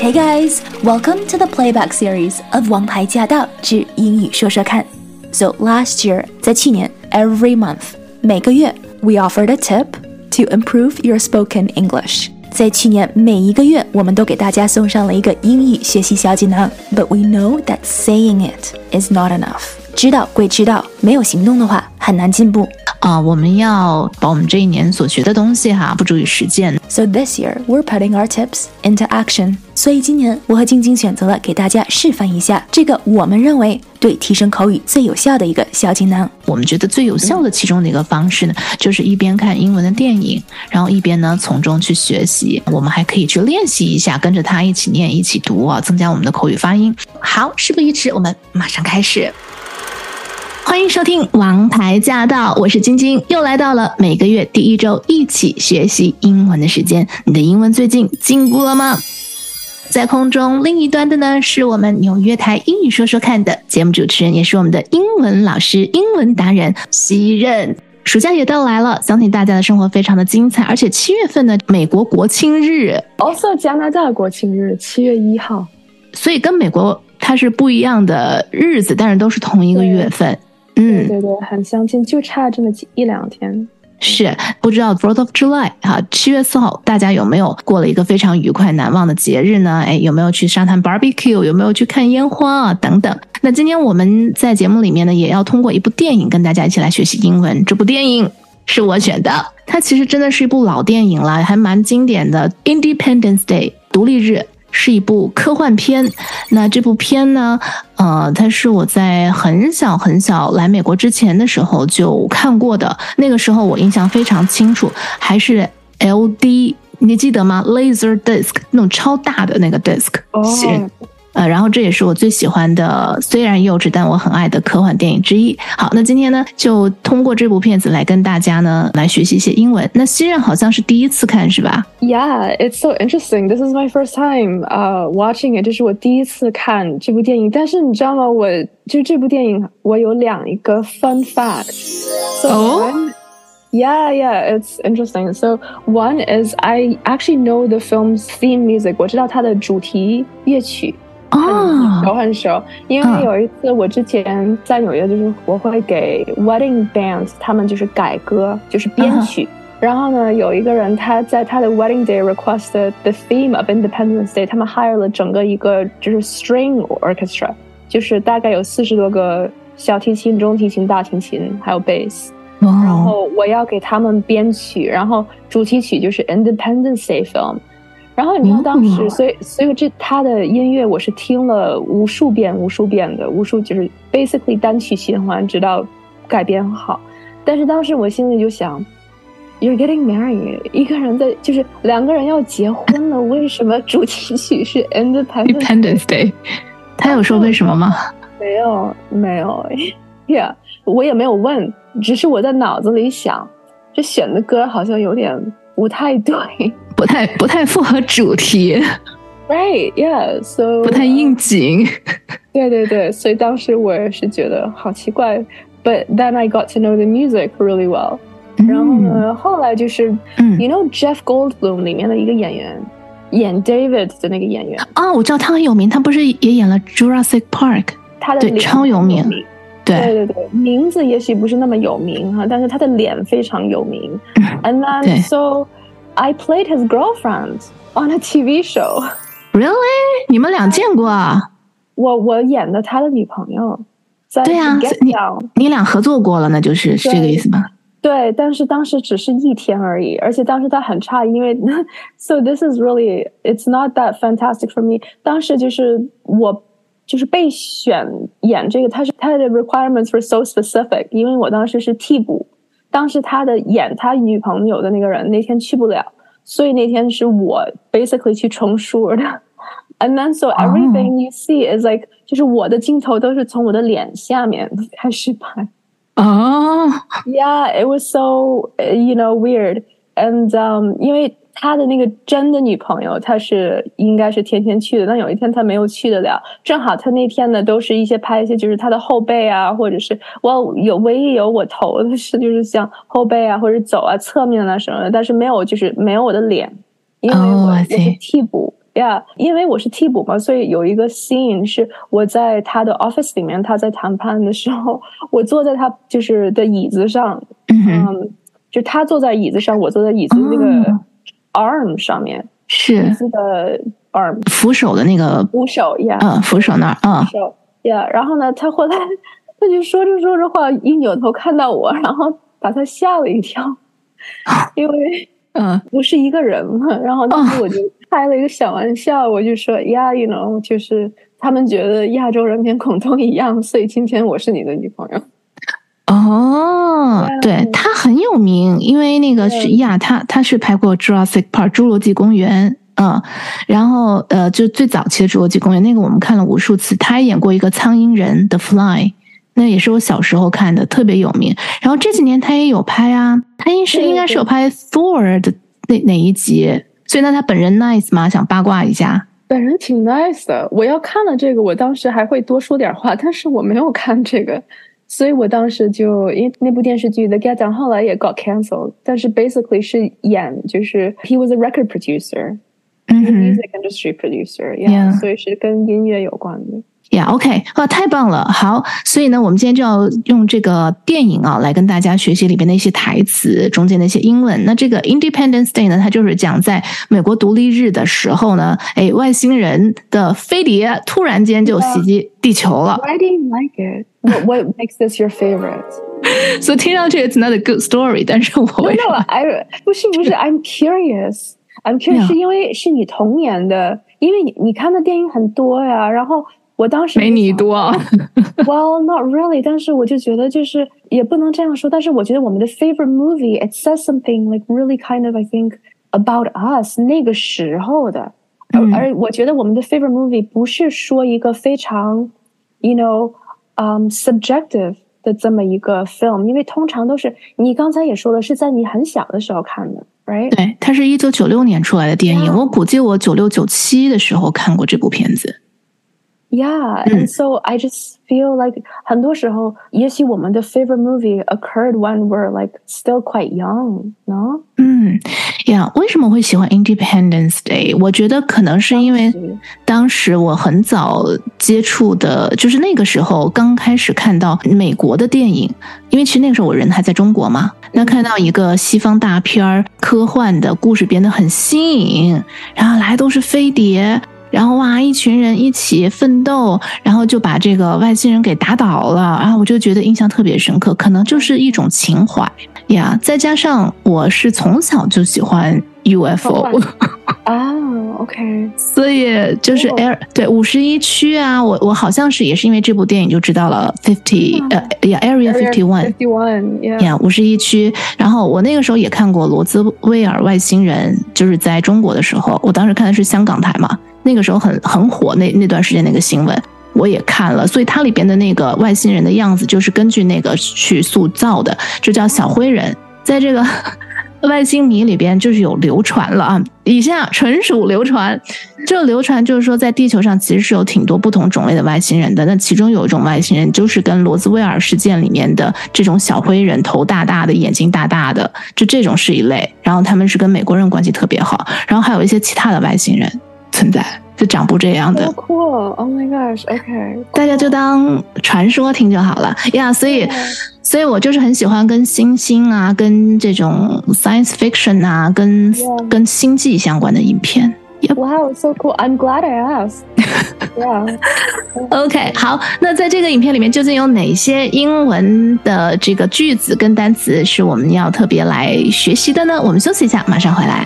Hey guys, welcome to the playback series of《王牌驾到之英语说说看》。So last year，在去年，every month，每个月，we offered a tip to improve your spoken English。在去年每一个月，我们都给大家送上了一个英语学习小锦囊。But we know that saying it is not enough。 知道归知道，没有行动的话，很难进步。啊，我们要把我们这一年所学的东西哈，付诸于实践。So this year we're putting our tips into action。所以今年我和晶晶选择了给大家示范一下这个我们认为对提升口语最有效的一个小锦囊。我们觉得最有效的其中的一个方式呢，就是一边看英文的电影，然后一边呢从中去学习。我们还可以去练习一下，跟着他一起念、一起读啊，增加我们的口语发音。好，事不宜迟，我们马上开始。欢迎收听《王牌驾到》，我是晶晶，又来到了每个月第一周一起学习英文的时间。你的英文最近进步了吗？在空中另一端的呢，是我们纽约台英语说说看的节目主持人，也是我们的英文老师、英文达人西任。暑假也到来了，相信大家的生活非常的精彩。而且七月份呢，美国国庆日，also 加拿大国庆日，七月一号，所以跟美国它是不一样的日子，但是都是同一个月份。嗯，对对，很相近，就差这么几一两天。是不知道 Fourth of July 哈，七月四号，大家有没有过了一个非常愉快难忘的节日呢？哎，有没有去沙滩 barbecue？有没有去看烟花啊？等等。那今天我们在节目里面呢，也要通过一部电影跟大家一起来学习英文。这部电影是我选的，它其实真的是一部老电影了，还蛮经典的。Independence Day，独立日。是一部科幻片，那这部片呢，呃，它是我在很小很小来美国之前的时候就看过的，那个时候我印象非常清楚，还是 LD，你记得吗？Laser disc 那种超大的那个 disc。哦。呃，然后这也是我最喜欢的，虽然幼稚，但我很爱的科幻电影之一。好，那今天呢，就通过这部片子来跟大家呢来学习一些英文。那西任好像是第一次看是吧？Yeah, it's so interesting. This is my first time, uh, watching it. 这是我第一次看这部电影。但是你知道吗？我就这部电影，我有两一个 fun fact. So one, yeah, yeah, it's interesting. So one is I actually know the film's theme music. 我知道它的主题乐曲。 很熟很熟，因为有一次我之前在纽约，就是我会给 wedding bands 他们就是改歌，就是编曲。然后呢，有一个人他在他的 wedding day request the theme of Independence Day，他们 hire 了整个一个就是 string orchestra，就是大概有四十多个小提琴、中提琴、大提琴，还有 bass。然后我要给他们编曲，然后主题曲就是 Independence Day film。然后你知道当时，所以所以这他的音乐我是听了无数遍、无数遍的，无数就是 basically 单曲循环，直到改编好。但是当时我心里就想，You're getting married，一个人在就是两个人要结婚了，为什么主题曲是 Independence Day？他有说为什么吗？没有，没有，Yeah，我也没有问，只是我在脑子里想，这选的歌好像有点不太对。不太不太符合主题，Right? Yeah. So 不太应景。对对对，所以当时我也是觉得好奇怪。But then I got to know the music really well. 然后呢，后来就是嗯，You know Jeff Goldblum 里面的一个演员，演 David 的那个演员啊，我知道他很有名，他不是也演了 Jurassic Park？他的对超有名。对对对，名字也许不是那么有名哈，但是他的脸非常有名。And then so. I played his girlfriend on a TV show. Really？你们俩见过啊？我我演的他的女朋友。对呀，你你俩合作过了，那就是是这个意思吗？对，但是当时只是一天而已，而且当时他很诧异，因为 So this is really it's not that fantastic for me。当时就是我就是被选演这个，他是他的 requirements were so specific，因为我当时是替补。当时他的演他女朋友的那个人那天去不了，所以那天是我 basically 去重述的。And then so everything you see is like 就是我的镜头都是从我的脸下面开始拍。哦、oh.，Yeah, it was so you know weird. And um, 因为 他的那个真的女朋友，他是应该是天天去的，但有一天他没有去得了。正好他那天呢，都是一些拍一些，就是他的后背啊，或者是我有唯一有我头的是，就是像后背啊，或者走啊、侧面啊什么的，但是没有就是没有我的脸，因为我我是替补呀，因为我是替补嘛，所以有一个 scene 是我在他的 office 里面，他在谈判的时候，我坐在他就是的椅子上，嗯，就他坐在椅子上，我坐在椅子那个。Arm 上面是的 arm 扶手的那个扶手呀，嗯，扶手那儿，嗯，手呀。然后呢，他后来 他就说着说着话，一扭头看到我，然后把他吓了一跳，因为嗯不是一个人嘛。然后当时我就开了一个小玩笑，我就说呀，you know，就是他们觉得亚洲人跟恐同一样，所以今天我是你的女朋友。哦，对他很有名，因为那个是呀，他他是拍过《Jurassic Park》侏罗纪公园，嗯，然后呃，就最早期的侏罗纪公园那个我们看了无数次，他还演过一个苍蝇人的 Fly，那也是我小时候看的，特别有名。然后这几年他也有拍啊，他应是应该是有拍 Thor 的那哪一集，所以那他本人 nice 吗？想八卦一下，本人挺 nice 的。我要看了这个，我当时还会多说点话，但是我没有看这个。所以我当时就因为那部电视剧《The Get Down》后来也 got cancelled，但是 basically 是演就是 he was a record producer，music industry producer，yeah，所以是跟音乐有关的。呀，OK，啊，太棒了，好，所以呢，我们今天就要用这个电影啊，来跟大家学习里边的一些台词，中间的一些英文。那这个 Independence Day 呢，它就是讲在美国独立日的时候呢，哎，外星人的飞碟突然间就袭击地球了。Why didn't like it? What what makes this your favorite? 所以听上去 it's not a good story，但是我为什么？I 不是不是，I'm curious，I'm curious 是因为是你童年的，因为你你看的电影很多呀，然后。我当时没你多，Well, not really。但是我就觉得就是也不能这样说。但是我觉得我们的 favorite movie it says something like really kind of I think about us 那个时候的。而我觉得我们的 favorite movie 不是说一个非常，you know，嗯、um,，subjective 的这么一个 film，因为通常都是你刚才也说了，是在你很小的时候看的，right？对，它是一九九六年出来的电影，我估计我九六九七的时候看过这部片子。Yeah, and so I just feel like 很多时候，也许我们的 favorite movie occurred when we're like still quite young, no? 嗯，Yeah，为什么会喜欢 Independence Day？我觉得可能是因为当时我很早接触的，就是那个时候刚开始看到美国的电影，因为其实那个时候我人还在中国嘛，那看到一个西方大片儿，科幻的故事变得很新颖，然后来都是飞碟。然后哇，一群人一起奋斗，然后就把这个外星人给打倒了，然后我就觉得印象特别深刻，可能就是一种情怀呀。再加上我是从小就喜欢 UFO 啊，OK，所以就是 Air 对五十一区啊，我我好像是也是因为这部电影就知道了 fifty 呃呀 Area fifty one，fifty one 呀五十一区。然后我那个时候也看过罗兹威尔外星人，就是在中国的时候，我当时看的是香港台嘛。那个时候很很火，那那段时间那个新闻我也看了，所以它里边的那个外星人的样子就是根据那个去塑造的，就叫小灰人。在这个 外星迷里边，就是有流传了啊，以下纯属流传。这流传就是说，在地球上其实是有挺多不同种类的外星人的。那其中有一种外星人，就是跟罗兹威尔事件里面的这种小灰人，头大大的，眼睛大大的，就这种是一类。然后他们是跟美国人关系特别好，然后还有一些其他的外星人。存在就长不这样的，Cool！Oh my gosh！OK，大家就当传说听就好了呀。所以，所以我就是很喜欢跟星星啊，跟这种 science fiction 啊，跟跟星际相关的影片。Wow，so cool！I'm glad I asked。Yeah。OK，好，那在这个影片里面究竟有哪些英文的这个句子跟单词是我们要特别来学习的呢？我们休息一下，马上回来。